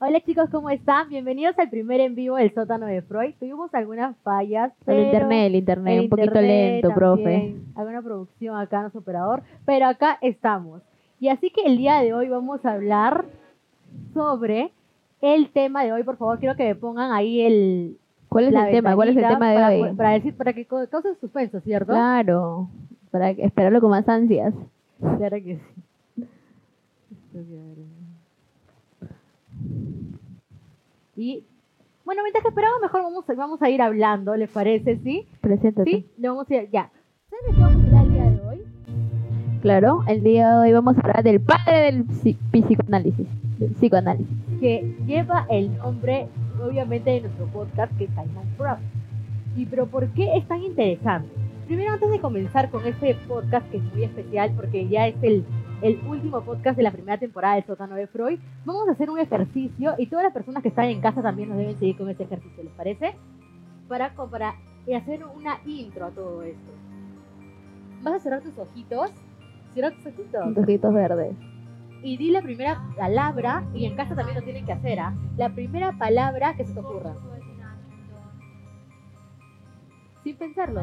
Hola chicos, ¿cómo están? Bienvenidos al primer en vivo del sótano de Freud. Tuvimos algunas fallas. El internet, el internet, un poquito lento, profe. Alguna producción acá en su operador, pero acá estamos. Y así que el día de hoy vamos a hablar sobre el tema de hoy. Por favor, quiero que me pongan ahí el. ¿Cuál es el tema? ¿Cuál es el tema de para, hoy? Para, decir, para que cause suspenso, ¿cierto? Claro, para esperarlo con más ansias. Claro que sí. Y bueno, mientras que esperamos, mejor vamos a, vamos a ir hablando, ¿les parece? ¿Sí? Preséntate. Sí, le vamos a ir, ya. ¿Sabes qué vamos a hablar el día de hoy? Claro, el día de hoy vamos a hablar del padre del psicoanálisis. Del psicoanálisis. Que lleva el nombre, obviamente, de nuestro podcast, que es Simon Freud. ¿Y pero por qué es tan interesante? Primero, antes de comenzar con este podcast, que es muy especial porque ya es el el último podcast de la primera temporada del sótano de Freud, vamos a hacer un ejercicio y todas las personas que están en casa también nos deben seguir con este ejercicio, ¿les parece? Para, para hacer una intro a todo esto. Vas a cerrar tus ojitos. Cierra tus ojitos. Tus ojitos verdes. Y di la primera palabra, y en casa también lo tienen que hacer, ¿ah? La primera palabra que se te ocurra. Sin pensarlo.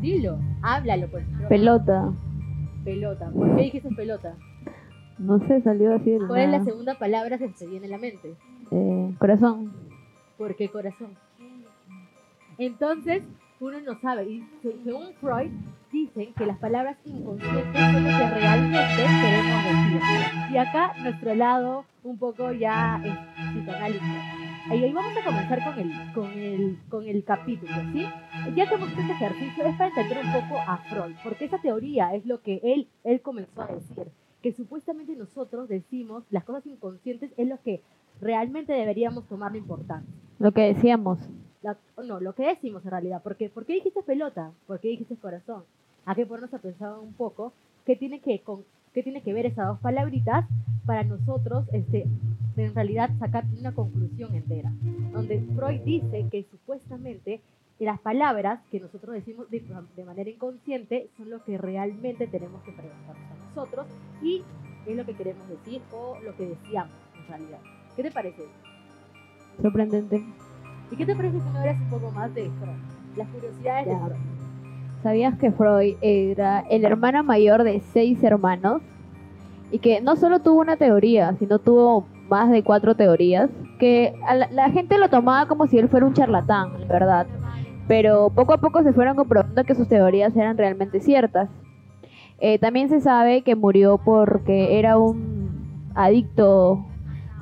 Dilo, háblalo, pues. Pelota. Pelota. ¿Por qué dijiste pelota? No sé, salió así. ¿Cuál es la segunda palabra que se viene a la mente? Eh, corazón. ¿Por qué corazón? Entonces, uno no sabe. Y según Freud, dicen que las palabras inconscientes son lo que realmente queremos decir. Y acá nuestro lado un poco ya es psicoanálisis y ahí vamos a comenzar con el, con el, con el capítulo, ¿sí? Ya que hemos hecho este ejercicio es para entender un poco a Freud, porque esa teoría es lo que él, él comenzó a decir, que supuestamente nosotros decimos las cosas inconscientes es lo que realmente deberíamos tomar la importancia. Lo que decíamos. No, lo que decimos en realidad, porque ¿por qué dijiste pelota? ¿Por qué dijiste corazón? Hay que ponernos a pensar un poco qué tiene que, con, qué tiene que ver esas dos palabritas para nosotros este, en realidad sacar una conclusión entera, donde Freud dice que supuestamente las palabras que nosotros decimos de, manera inconsciente son lo que realmente tenemos que preguntarnos a nosotros y es lo que queremos decir o lo que decíamos en realidad. ¿Qué te parece? Sorprendente. ¿Y qué te parece si no eres un poco más de Freud? Las curiosidades de Freud. ¿Sabías que Freud era el hermano mayor de seis hermanos? Y que no solo tuvo una teoría, sino tuvo más de cuatro teorías, que la, gente lo tomaba como si él fuera un charlatán, verdad. Pero poco a poco se fueron comprobando que sus teorías eran realmente ciertas. Eh, también se sabe que murió porque era un adicto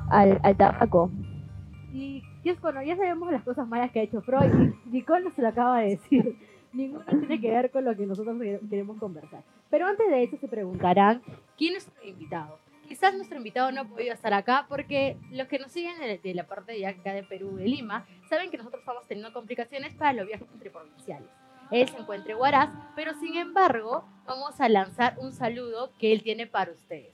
al, tabaco. Y bueno, ya sabemos las cosas malas que ha hecho Freud. Nicole nos lo acaba de decir. Ninguno tiene que ver con lo que nosotros queremos conversar. Pero antes de eso se preguntarán, ¿quién es nuestro invitado? quizás nuestro invitado no ha podido estar acá porque los que nos siguen de, la parte de acá de Perú, de Lima, saben que nosotros estamos teniendo complicaciones para los viajes interprovinciales. Él se encuentra en Huaraz, pero sin embargo vamos a lanzar un saludo que él tiene para ustedes.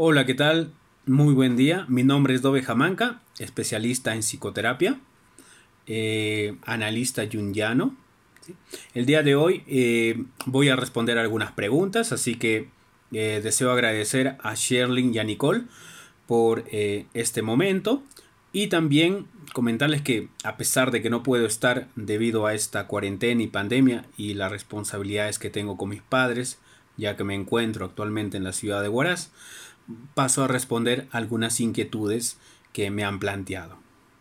Hola, ¿qué tal? Muy buen día. Mi nombre es Dove Jamanca, especialista en psicoterapia, eh, analista jungiano. El día de hoy eh, voy a responder algunas preguntas, así que eh, deseo agradecer a Sherlyn y a Nicole por este momento y también comentarles que a pesar de que no puedo estar debido a esta cuarentena y pandemia y las responsabilidades que tengo con mis padres, ya que me encuentro actualmente en la ciudad de Huaraz, paso a responder algunas inquietudes que me han planteado.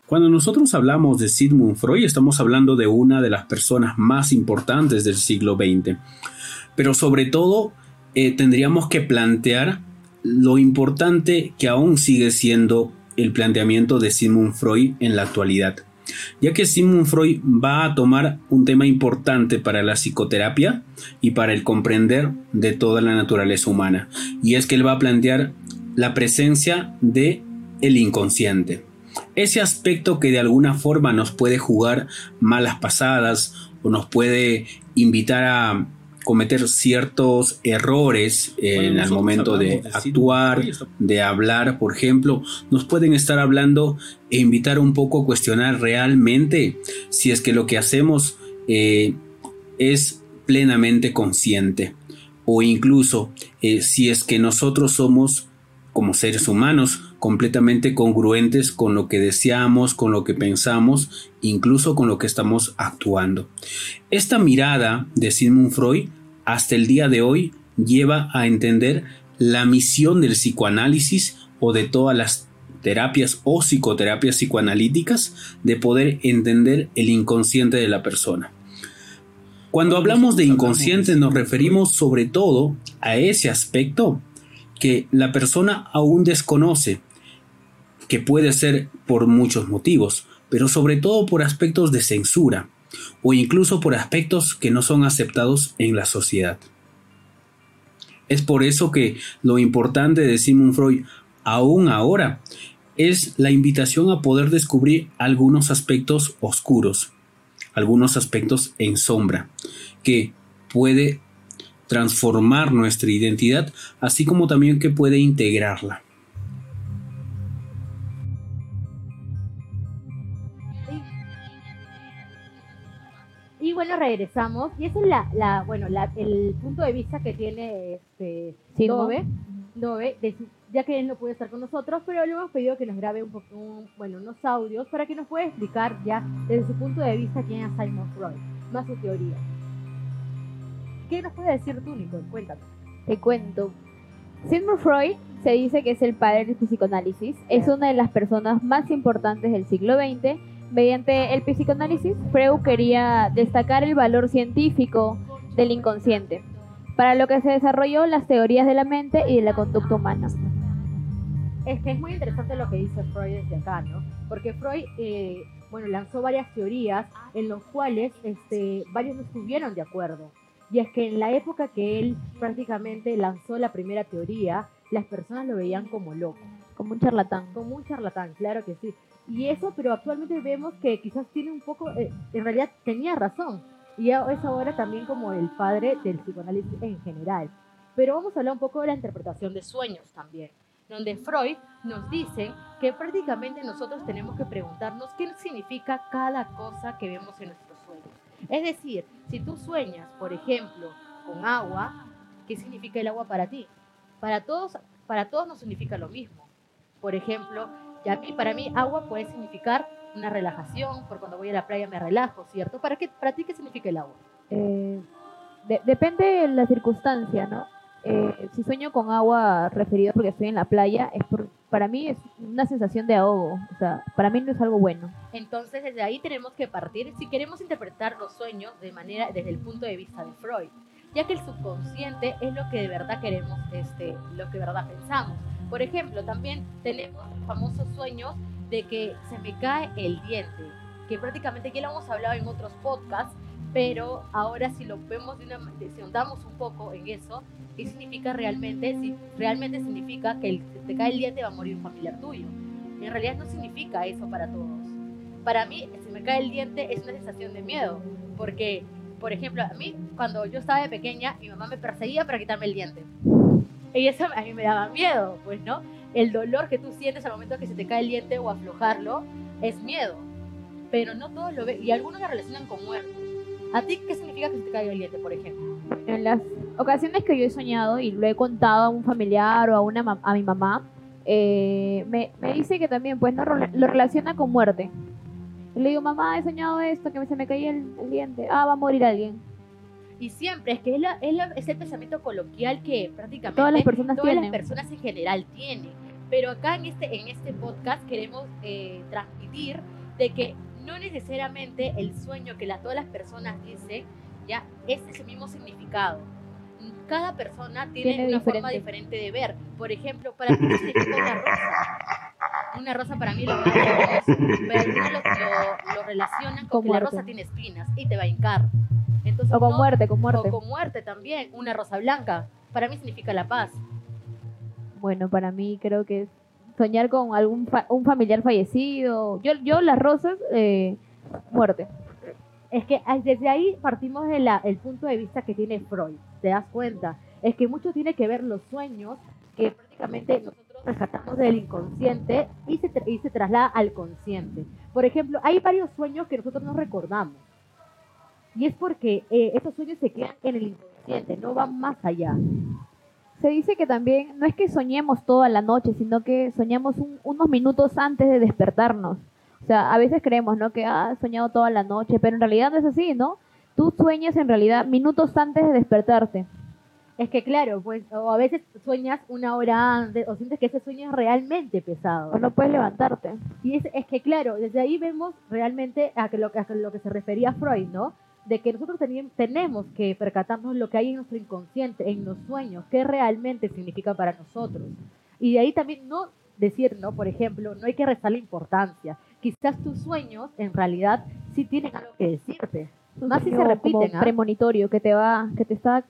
Cuando nosotros hablamos de Sigmund Freud estamos hablando de una de las personas más importantes del siglo XX, pero sobre todo eh, tendríamos que plantear lo importante que aún sigue siendo el planteamiento de Sigmund Freud en la actualidad ya que Sigmund Freud va a tomar un tema importante para la psicoterapia y para el comprender de toda la naturaleza humana, y es que él va a plantear la presencia de el inconsciente. Ese aspecto que de alguna forma nos puede jugar malas pasadas o nos puede invitar a cometer ciertos errores en el momento de actuar, de hablar, por ejemplo, nos pueden estar hablando e invitar un poco a cuestionar realmente si es que lo que hacemos eh, es plenamente consciente o incluso eh, si es que nosotros somos como seres humanos completamente congruentes con lo que deseamos, con lo que pensamos, incluso con lo que estamos actuando. Esta mirada de Sigmund Freud hasta el día de hoy lleva a entender la misión del psicoanálisis o de todas las terapias o psicoterapias psicoanalíticas de poder entender el inconsciente de la persona. Cuando hablamos de inconsciente nos referimos sobre todo a ese aspecto que la persona aún desconoce, que puede ser por muchos motivos, pero sobre todo por aspectos de censura o incluso por aspectos que no son aceptados en la sociedad. Es por eso que lo importante de Sigmund Freud, aún ahora, es la invitación a poder descubrir algunos aspectos oscuros, algunos aspectos en sombra, que puede transformar nuestra identidad, así como también que puede integrarla. Regresamos. Y ese es la, la bueno, la, el punto de vista que tiene este Dove, Dove ya que él no puede estar con nosotros, pero le hemos pedido que nos grabe un poco, bueno, unos audios para que nos pueda explicar ya desde su punto de vista quién es Simon Freud, más su teoría. ¿Qué nos puede decir tú, Nicole? Cuéntanos. Te cuento. Sigmund Freud se dice que es el padre del psicoanálisis. Es una de las personas más importantes del siglo XX. Mediante el psicoanálisis, Freud quería destacar el valor científico del inconsciente, para lo que se desarrolló las teorías de la mente y de la conducta humana. Es que es muy interesante lo que dice Freud desde acá, ¿no? Porque Freud, eh, bueno, lanzó varias teorías en los cuales este, varios no estuvieron de acuerdo. Y es que en la época que él prácticamente lanzó la primera teoría, las personas lo veían como loco. Como un charlatán. Como un charlatán, claro que sí. Y eso, pero actualmente vemos que quizás tiene un poco, eh, en realidad tenía razón. Y es ahora también como el padre del psicoanálisis en general. Pero vamos a hablar un poco de la interpretación de sueños también, donde Freud nos dice que prácticamente nosotros tenemos que preguntarnos qué significa cada cosa que vemos en nuestros sueños. Es decir, si tú sueñas, por ejemplo, con agua, ¿qué significa el agua para ti? Para todos, para todos no significa lo mismo. Por ejemplo, ya para mí agua puede significar una relajación, por cuando voy a la playa me relajo, ¿cierto? ¿Para, qué, para ti qué significa el agua? Eh, depende de la circunstancia, ¿no? Eh, si sueño con agua referido porque estoy en la playa, es por, para mí es una sensación de ahogo. O sea, para mí no es algo bueno. Entonces, desde ahí tenemos que partir si queremos interpretar los sueños de manera desde el punto de vista de Freud, ya que el subconsciente es lo que de verdad queremos, este, lo que de verdad pensamos. Por ejemplo, también tenemos famosos sueños de que se me cae el diente, que prácticamente ya lo hemos hablado en otros podcasts, pero ahora si lo vemos de una si andamos un poco en eso, ¿qué significa realmente? Si realmente significa que el, te cae el diente va a morir un familiar tuyo. En realidad no significa eso para todos. Para mí, si me cae el diente es una sensación de miedo, porque, por ejemplo, a mí, cuando yo estaba de pequeña, mi mamá me perseguía para quitarme el diente. Y eso a mí me daba miedo, pues, ¿no? El dolor que tú sientes al momento que se te cae el diente o aflojarlo es miedo. Pero no todos lo ven, y algunos lo relacionan con muerte. ¿A ti qué significa que se te caiga el diente, por ejemplo? En las ocasiones que yo he soñado y lo he contado a un familiar o a, una, a mi mamá, eh, me, me, dice que también pues no lo relaciona con muerte. le digo, mamá, he soñado esto, que se me caía el, diente. Ah, va a morir alguien. Y siempre, es que es, la, es, el pensamiento coloquial que prácticamente todas las personas, todas las personas en general tienen. Pero acá en este, en este podcast queremos eh, transmitir de que no necesariamente el sueño que la, todas las personas dicen ya es ese mismo significado. Cada persona tiene, una forma diferente de ver. Por ejemplo, para mí significa una rosa. Una rosa para mí lo más pero algunos lo, lo, relacionan con, que la rosa tiene espinas y te va a hincar. Entonces, o con muerte, con muerte. O con muerte también. Una rosa blanca. Para mí significa la paz. Bueno, para mí creo que es soñar con algún fa- un familiar fallecido. Yo, yo las rosas, eh, muerte. Es que desde ahí partimos del punto de vista que tiene Freud, ¿te das cuenta? Es que mucho tiene que ver los sueños que prácticamente nosotros rescatamos del inconsciente y se, y se traslada al consciente. Por ejemplo, hay varios sueños que nosotros no recordamos. Y es porque eh, esos sueños se quedan en el inconsciente, no van más allá. Se dice que también no es que soñemos toda la noche, sino que soñamos un- unos minutos antes de despertarnos. O sea, a veces creemos, ¿no? Que ah, he soñado toda la noche, pero en realidad no es así, ¿no? Tú sueñas en realidad minutos antes de despertarte. Es que claro, pues, o a veces sueñas una hora antes, o sientes que ese sueño es realmente pesado. O no puedes levantarte. Y es, es que, claro, desde ahí vemos realmente a, que lo, a lo que se refería Freud, ¿no? De que nosotros tenemos que percatarnos lo que hay en nuestro inconsciente, en los sueños, qué realmente significa para nosotros. Y de ahí también no decir, ¿no? Por ejemplo, no hay que restarle importancia. Quizás tus sueños, en realidad, sí tienen algo que decirte. Más si se repiten, como ¿ah? premonitorio que te va, que te está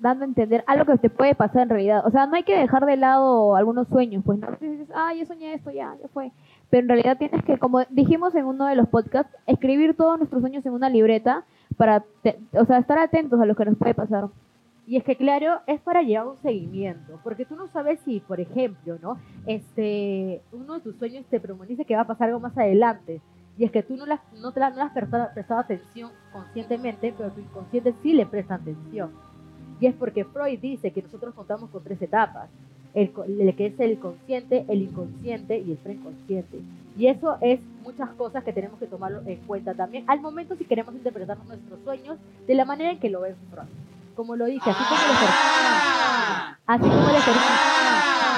dando a entender algo que te puede pasar en realidad. O sea, no hay que dejar de lado algunos sueños, pues no dices, ah, yo soñé esto, ya, ya fue. Pero en realidad tienes que, como dijimos en uno de los podcasts, escribir todos nuestros sueños en una libreta para, te- o sea, estar atentos a lo que nos puede pasar. Y es que, claro, es para llevar un seguimiento, porque tú no sabes si, por ejemplo, ¿no? Este, uno de tus sueños te premoniza que va a pasar algo más adelante. Y es que tú no las, no te no has prestado, prestado atención conscientemente, pero tu inconsciente sí le presta atención. Y es porque Freud dice que nosotros contamos con tres etapas. El, que es el consciente, el inconsciente y el preinconsciente. Y eso es muchas cosas que tenemos que tomarlo en cuenta también al momento si queremos interpretar nuestros sueños de la manera en que lo ve Freud. Como lo dije, así como el ejercicio, así como el ejercicio,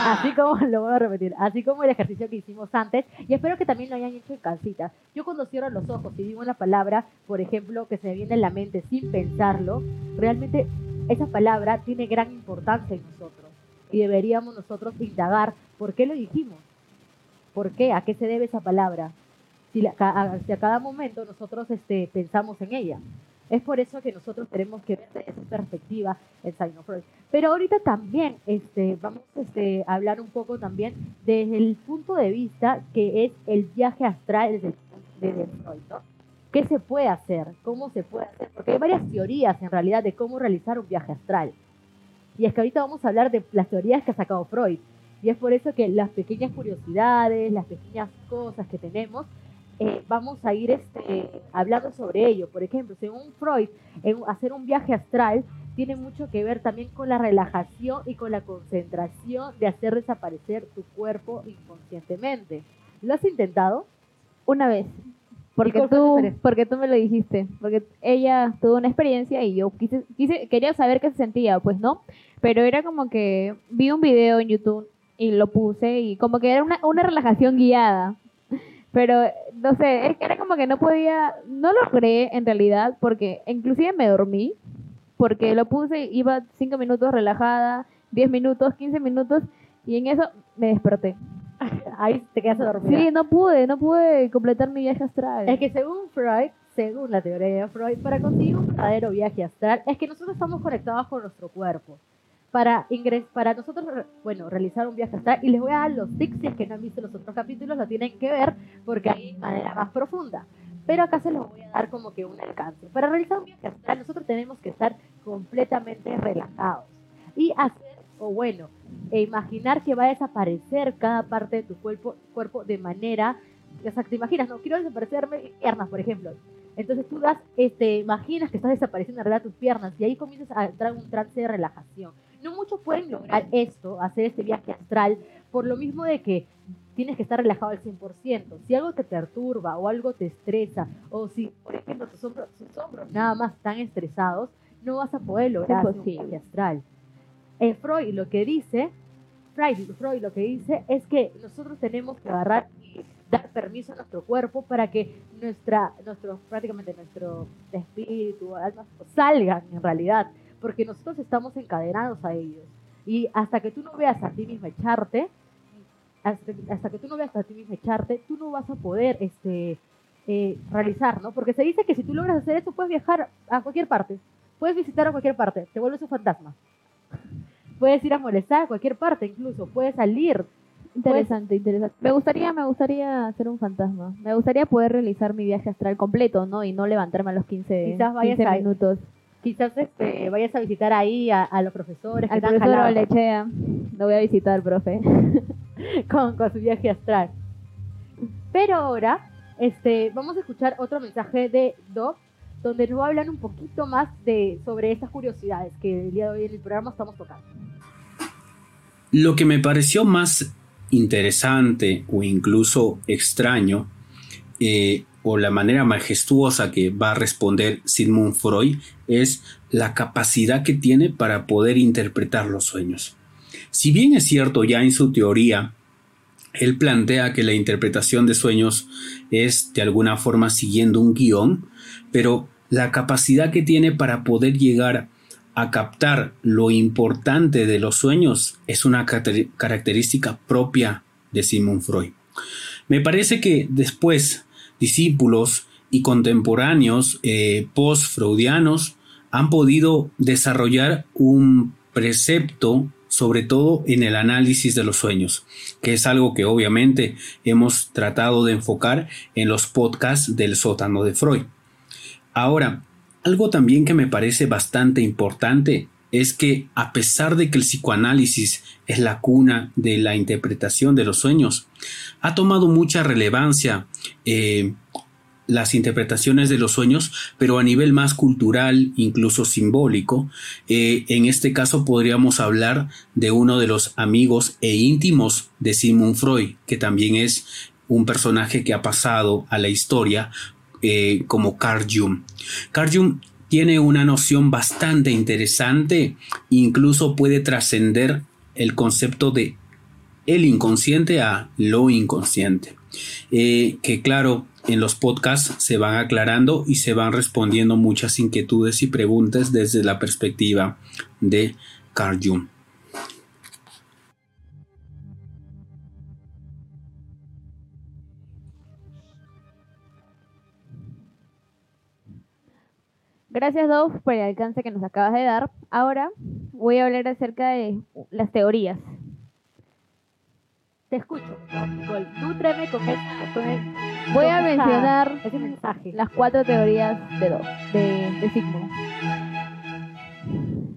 así como lo voy a repetir, así como el ejercicio que hicimos antes, y espero que también lo hayan hecho en casita. Yo cuando cierro los ojos y digo una palabra, por ejemplo, que se me viene en la mente sin pensarlo, realmente esa palabra tiene gran importancia en nosotros y deberíamos nosotros indagar por qué lo dijimos, por qué, a qué se debe esa palabra, si, la- a, si a cada momento nosotros este, pensamos en ella. Es por eso que nosotros tenemos que ver desde esa perspectiva el Sign of Freud. Pero ahorita también este, vamos este, a hablar un poco también desde el punto de vista que es el viaje astral desde, desde Freud, ¿no? ¿Qué se puede hacer? ¿Cómo se puede hacer? Porque hay varias teorías en realidad de cómo realizar un viaje astral. Y es que ahorita vamos a hablar de las teorías que ha sacado Freud. Y es por eso que las pequeñas curiosidades, las pequeñas cosas que tenemos, eh, vamos a ir este, hablando sobre ello. Por ejemplo, según Freud, en hacer un viaje astral tiene mucho que ver también con la relajación y con la concentración de hacer desaparecer tu cuerpo inconscientemente. ¿Lo has intentado? Una vez. Porque tú, porque tú me lo dijiste. Porque ella tuvo una experiencia y yo quise, quise, quería saber qué se sentía, pues no. Pero era como que vi un video en YouTube y lo puse y como que era una, una relajación guiada. Pero, no sé, era como que no podía, no lo logré en realidad porque inclusive me dormí. Porque lo puse, iba cinco minutos relajada, 10 minutos, 15 minutos y en eso me desperté. Ahí te quedas dormida. Sí, no pude, no pude completar mi viaje astral. Es que según Freud, según la teoría de Freud, para conseguir un verdadero viaje astral, es que nosotros estamos conectados con nuestro cuerpo. Para, ingres para nosotros, bueno, realizar un viaje astral, y les voy a dar los tips, si es que no han visto los otros capítulos, lo tienen que ver, porque hay manera más profunda. Pero acá se los voy a dar como que un alcance. Para realizar un viaje astral, nosotros tenemos que estar completamente relajados. Y hacer, o bueno, e imaginar que va a desaparecer cada parte de tu cuerpo, cuerpo de manera o sea, te imaginas, no quiero desaparecerme piernas, por ejemplo. Entonces tú das, este, imaginas que estás desapareciendo en realidad tus piernas y ahí comienzas a entrar en un trance de relajación. No muchos pueden lograr esto, hacer este viaje astral, por lo mismo de que tienes que estar relajado al 100%. Si algo te perturba o algo te estresa, o si, por ejemplo, tus hombros, tus hombros nada más están estresados, no vas a poder lograr un viaje astral. Eh, Freud lo que dice, Freud, lo que dice es que nosotros tenemos que agarrar y dar permiso a nuestro cuerpo para que nuestra, nuestro, prácticamente nuestro espíritu, alma, salgan en realidad, porque nosotros estamos encadenados a ellos. Y hasta que tú no veas a ti mismo echarte, hasta, hasta que tú no veas a ti mismo echarte, tú no vas a poder este, eh, realizar, ¿no? Porque se dice que si tú logras hacer eso, puedes viajar a cualquier parte, puedes visitar a cualquier parte, te vuelves un fantasma. Puedes ir a molestar a cualquier parte, incluso puedes salir Interesante, interesante. Me gustaría, me gustaría ser un fantasma. Me gustaría poder realizar mi viaje astral completo, ¿no? Y no levantarme a los 15, Quizás vayas 15 a- minutos. Quizás este, vayas a visitar ahí a, a los profesores que Al te han profesor jalado Olechea. Lo voy a visitar, profe. con, con su viaje astral. Pero ahora este, vamos a escuchar otro mensaje de Doc, donde nos hablar un poquito más de, sobre estas curiosidades que el día de hoy en el programa estamos tocando. Lo que me pareció más interesante o incluso extraño, eh, o la manera majestuosa que va a responder Sigmund Freud, es la capacidad que tiene para poder interpretar los sueños. Si bien es cierto ya en su teoría, él plantea que la interpretación de sueños es de alguna forma siguiendo un guion, pero la capacidad que tiene para poder llegar a captar lo importante de los sueños es una caracter- característica propia de Sigmund Freud. Me parece que después discípulos y contemporáneos eh, post-freudianos han podido desarrollar un precepto sobre todo en el análisis de los sueños, que es algo que obviamente hemos tratado de enfocar en los podcasts del sótano de Freud. Ahora, algo también que me parece bastante importante es que a pesar de que el psicoanálisis es la cuna de la interpretación de los sueños, ha tomado mucha relevancia eh, las interpretaciones de los sueños, pero a nivel más cultural, incluso simbólico. Eh, en este caso podríamos hablar de uno de los amigos e íntimos de Sigmund Freud, que también es un personaje que ha pasado a la historia eh, como Carl Jung. Carl Jung tiene una noción bastante interesante, incluso puede trascender el concepto de el inconsciente a lo inconsciente. Eh, que claro, en los podcasts se van aclarando y se van respondiendo muchas inquietudes y preguntas desde la perspectiva de Carl Jung. Gracias, Dov, por el alcance que nos acabas de dar. Ahora voy a hablar acerca de las teorías. Te escucho. Nicole. Nútreme con, el, con el- Voy a con esa- mencionar ese mensaje. las cuatro teorías de Dov, de, de Sigmund.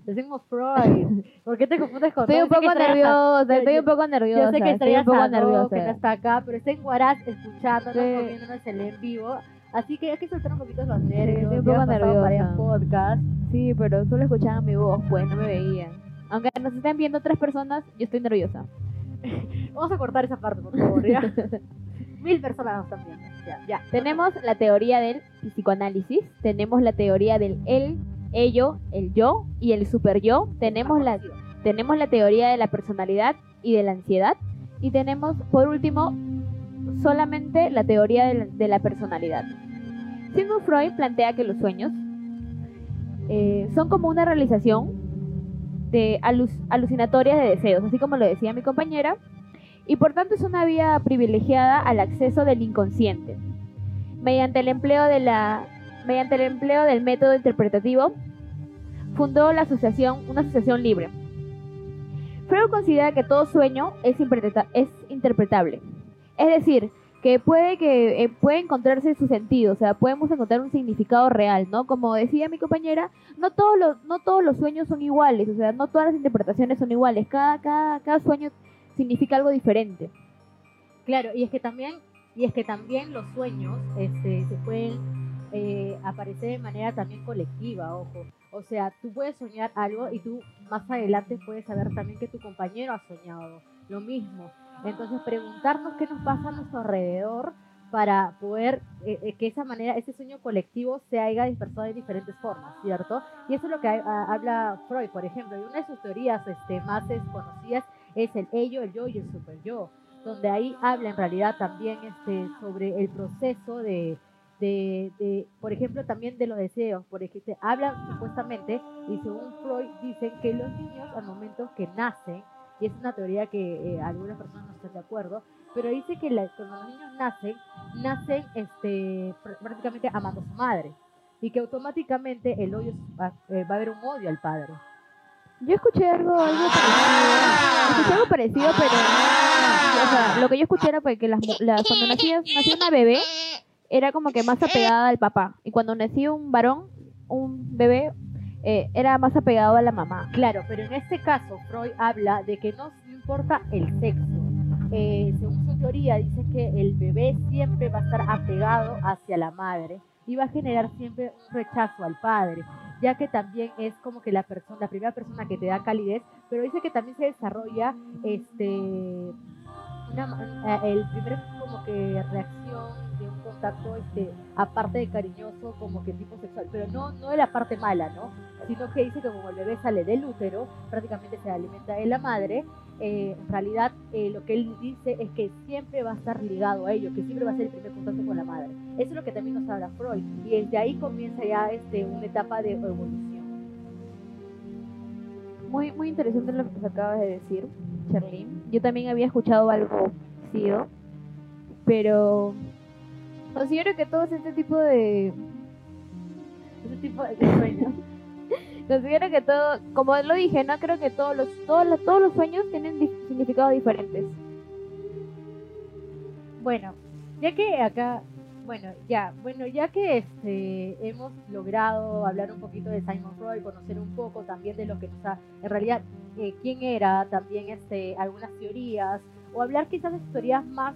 Decimos Freud. ¿Por qué te confundes con Estoy un Yo sé que poco a- nerviosa, estoy un poco nerviosa. Yo sé que estoy un extrañas poco a que no nerviosa. está acá, pero está en Huaraz escuchándonos, Sí. comiéndonos el en vivo. Así que hay que soltar un poquito los Sí, nervios. estoy un poco varios nerviosa. podcasts. Sí, pero solo escuchaban mi voz, pues no me veían. Aunque nos estén viendo tres personas, yo estoy nerviosa. Vamos a cortar esa parte, por favor. ¿ya? Mil personas nos están viendo. Ya, ya. Tenemos la teoría del psicoanálisis, tenemos la teoría del él, ello, el yo y el super yo, tenemos la, tenemos la teoría de la personalidad y de la ansiedad y tenemos por último solamente la teoría de la, de la personalidad. Sigmund Freud plantea que los sueños eh, son como una realización de alu- alucinatorias de deseos, así como lo decía mi compañera, y por tanto es una vía privilegiada al acceso del inconsciente. Mediante el empleo de la mediante el empleo del método interpretativo fundó la asociación, una asociación libre. Freud considera que todo sueño es interpretable. Es decir, que puede que eh, puede encontrarse su sentido, o sea, podemos encontrar un significado real, ¿no? Como decía mi compañera, no todos los no todos los sueños son iguales, o sea, no todas las interpretaciones son iguales. Cada cada cada sueño significa algo diferente. Claro, y es que también, y es que también los sueños este, se pueden eh, aparecer de manera también colectiva, ojo. O sea, tú puedes soñar algo y tú más adelante puedes saber también que tu compañero ha soñado lo mismo. Entonces, preguntarnos qué nos pasa a nuestro alrededor para poder eh, eh, que esa manera, ese sueño colectivo se haya dispersado de diferentes formas, ¿cierto? Y eso es lo que ha- ha- habla Freud, por ejemplo, y una de sus teorías este, más conocidas es el ello, el yo y el super yo donde ahí habla en realidad también este, sobre el proceso de, de, de, por ejemplo, también de los deseos. Por ejemplo, hablan supuestamente, y según Freud, dicen que los niños al momento que nacen, y es una teoría que eh, algunas personas no están de acuerdo, pero dice que la- cuando los niños nacen, nacen este, pr- prácticamente amando a su madre. Y que automáticamente el odio va, eh, va a haber un odio al padre. Yo escuché algo, algo parecido. Escuché algo parecido, pero. O lo que yo escuché era pues, que las, las- cuando nacía, nacía una bebé, era como que más apegada al papá. Y cuando nacía un varón, un bebé, eh, era más apegado a la mamá. Claro, pero en este caso Freud habla de que no importa el sexo. Eh, según su teoría, dice que el bebé siempre va a estar apegado hacia la madre y va a generar siempre un rechazo al padre, ya que también es como que la persona, la primera persona que te da calidez, pero dice que también se desarrolla este una el primer como que reacción de un contacto este aparte de cariñoso como que tipo sexual pero no no de la parte mala no sino que dice que como el bebé sale del útero prácticamente se alimenta de la madre. Eh, en realidad eh, lo que él dice es que siempre va a estar ligado a ello que siempre va a ser el primer contacto con la madre. Eso es lo que también nos habla Freud y desde ahí comienza ya este una etapa de evolución. Muy, muy interesante lo que acabas de decir, Charlene. Yo también había escuchado algo parecido, pero considero que todo este tipo de... ese tipo de sueños Considero que todo, como lo dije, no creo que todos los, todos los, todos los sueños tienen significados diferentes. Bueno, ya que acá, bueno, ya, bueno, ya que este hemos logrado hablar un poquito de Simon Freud, conocer un poco también de lo que nos ha, en realidad, eh, quién era, también este, algunas teorías, o hablar quizás de teorías más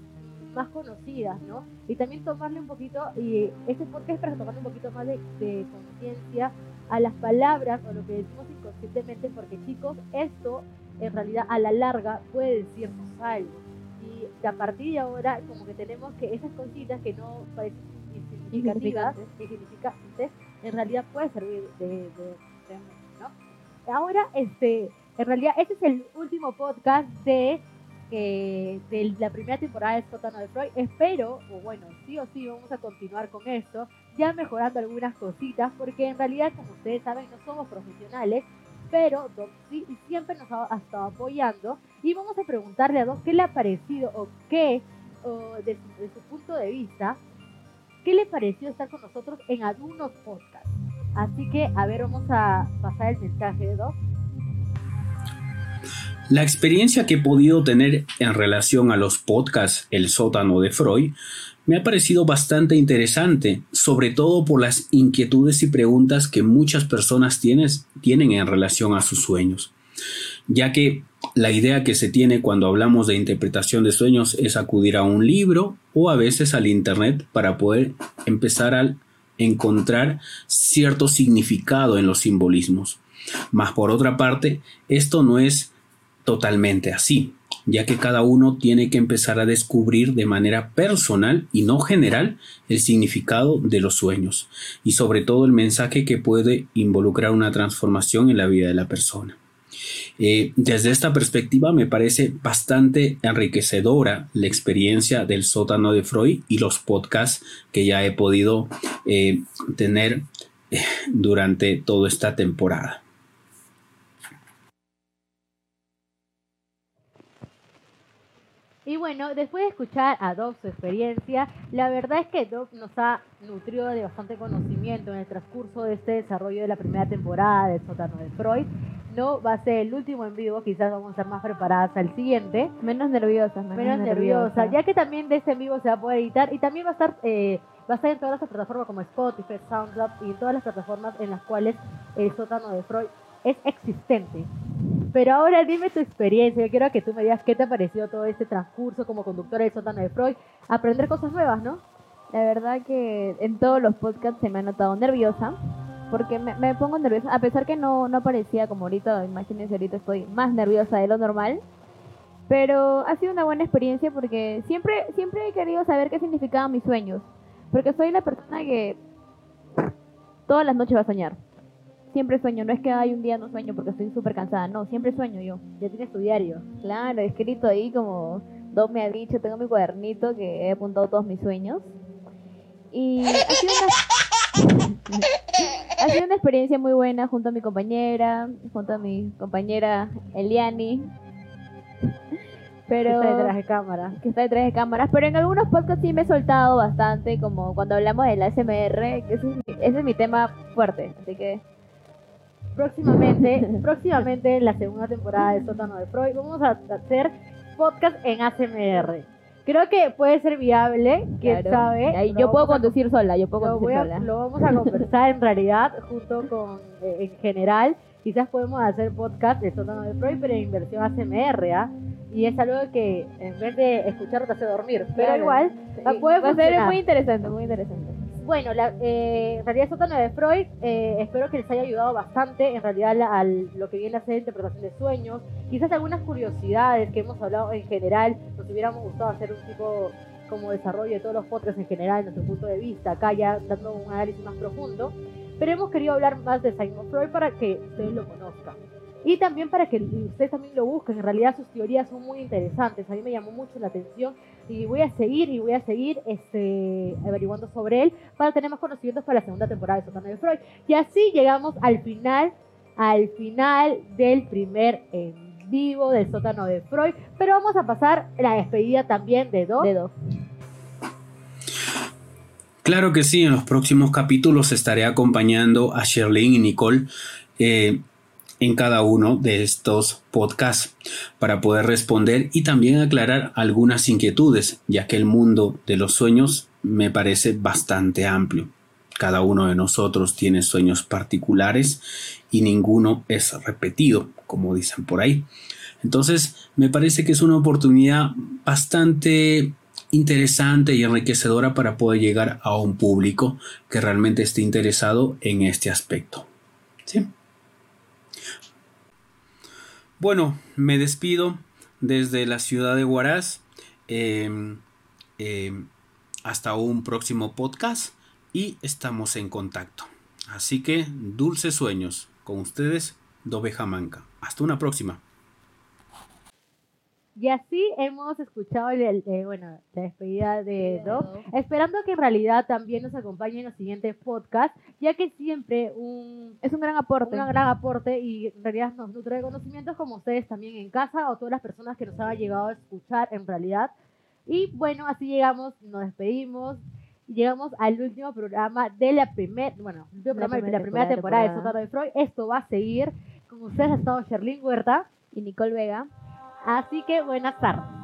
más conocidas, ¿no? Y también tomarle un poquito, y este podcast es para tomarle un poquito más de conciencia a las palabras o lo que decimos inconscientemente, porque chicos, esto en realidad a la larga puede decirnos algo y a partir de ahora como que tenemos que esas cositas que no parecen insignificativas, insignificantes, en realidad puede servir de, de, de ¿no? Ahora, este, en realidad este es el último podcast de, eh, de la primera temporada de Sótano de Freud. Espero, o bueno, sí o sí vamos a continuar con esto, ya mejorando algunas cositas, porque en realidad, como ustedes saben, no somos profesionales, pero Doc sí siempre nos ha, estado apoyando y vamos a preguntarle a Doc qué le ha parecido o qué, o de, su, de su punto de vista, qué le pareció estar con nosotros en algunos podcasts. Así que, a ver, vamos a pasar el mensaje de Doc. La experiencia que he podido tener en relación a los podcasts El sótano de Freud me ha parecido bastante interesante, sobre todo por las inquietudes y preguntas que muchas personas tienen en relación a sus sueños, ya que la idea que se tiene cuando hablamos de interpretación de sueños es acudir a un libro o a veces al Internet para poder empezar a encontrar cierto significado en los simbolismos. Mas por otra parte, esto no es totalmente así, ya que cada uno tiene que empezar a descubrir de manera personal y no general el significado de los sueños y sobre todo el mensaje que puede involucrar una transformación en la vida de la persona. Eh, desde esta perspectiva me parece bastante enriquecedora la experiencia del sótano de Freud y los podcasts que ya he podido eh, tener eh, durante toda esta temporada. Y bueno, después de escuchar a Doc su experiencia, la verdad es que Doc nos ha nutrido de bastante conocimiento en el transcurso de este desarrollo de la primera temporada del sótano de Freud. No va a ser el último en vivo, quizás vamos a estar más preparadas al siguiente, Menos nerviosas, menos, menos nerviosa, ya que también de este en vivo se va a poder editar y también va a estar eh, va a estar en todas las plataformas como Spotify, SoundCloud y en todas las plataformas en las cuales el sótano de Freud es existente. Pero ahora dime tu experiencia, yo quiero que tú me digas qué te ha parecido todo este transcurso como conductora del sótano de Freud, aprender cosas nuevas, ¿no? La verdad que en todos los podcasts se me ha notado nerviosa, porque me, me pongo nerviosa, a pesar que no, no parecía como ahorita, imagínense ahorita estoy más nerviosa de lo normal, pero ha sido una buena experiencia porque siempre, siempre he querido saber qué significaban mis sueños, porque soy la persona que todas las noches va a soñar. Siempre sueño, no es que hay un día no sueño porque estoy súper cansada, no, siempre sueño yo. Ya tienes tu diario. Claro, escrito ahí como Doc me ha dicho, tengo mi cuadernito que he apuntado todos mis sueños. Y ha sido una, ha sido una experiencia muy buena junto a mi compañera, junto a mi compañera Eliani. Pero Está detrás de cámara. que está detrás de cámaras, pero en algunos podcasts sí me he soltado bastante, como cuando hablamos del ASMR, que ese es mi, ese es mi tema fuerte, así que Próximamente, próximamente en la segunda temporada del sótano de Freud vamos a hacer podcast en ASMR. Creo que puede ser viable, quién Claro. sabe. Ahí Lo yo puedo a- conducir sola, yo puedo conducir a- sola. lo vamos a conversar en realidad junto con, eh, en general, quizás podemos hacer podcast de sótano de Freud, pero en versión ASMR, ¿ah? Y es algo que en vez de escuchar te hace dormir, pero Claro. igual Sí, puede va a ser muy interesante, muy interesante. Bueno, la, eh, en realidad Sótano de Freud, eh, espero que les haya ayudado bastante, en realidad la- al, lo que viene a ser interpretación de sueños, quizás algunas curiosidades que hemos hablado en general, nos hubiéramos gustado hacer un tipo como desarrollo de todos los podcasts en general, nuestro punto de vista, acá ya dando un análisis más profundo, pero hemos querido hablar más de Simon Freud para que ustedes lo conozcan. Y también para que ustedes también lo busquen, en realidad sus teorías son muy interesantes, a mí me llamó mucho la atención y voy a seguir y voy a seguir este, averiguando sobre él para tener más conocimientos para la segunda temporada de Sótano de Freud. Y así llegamos al final, al final del primer en vivo del Sótano de Freud, pero vamos a pasar la despedida también de dos. De dos. Claro que sí, en los próximos capítulos estaré acompañando a Sherlyn y Nicole eh, en cada uno de estos podcasts para poder responder y también aclarar algunas inquietudes, ya que el mundo de los sueños me parece bastante amplio. Cada uno de nosotros tiene sueños particulares y ninguno es repetido, como dicen por ahí. Entonces, me parece que es una oportunidad bastante interesante y enriquecedora para poder llegar a un público que realmente esté interesado en este aspecto. ¿Sí? Bueno, me despido desde la ciudad de Huaraz. Eh, eh, hasta un próximo podcast y estamos en contacto. Así que dulces sueños con ustedes, Doveja Manca. Hasta una próxima. Y así hemos escuchado el, el- eh, bueno, la despedida de Doc, esperando que en realidad también nos acompañe en los siguientes podcasts, ya que siempre un, Es un gran aporte. un gran aporte y en realidad nos nutre de conocimientos como ustedes también en casa o todas las personas que nos han llegado a escuchar en realidad. Y bueno, así llegamos, nos despedimos y llegamos al último programa de la primera, bueno, el último La programa de primera la primera temporada, temporada, de Sótano de Freud. Esto va a seguir. Con ustedes ha estado Sherlyn Huerta. Y Nicole Vega. Así que buenas tardes.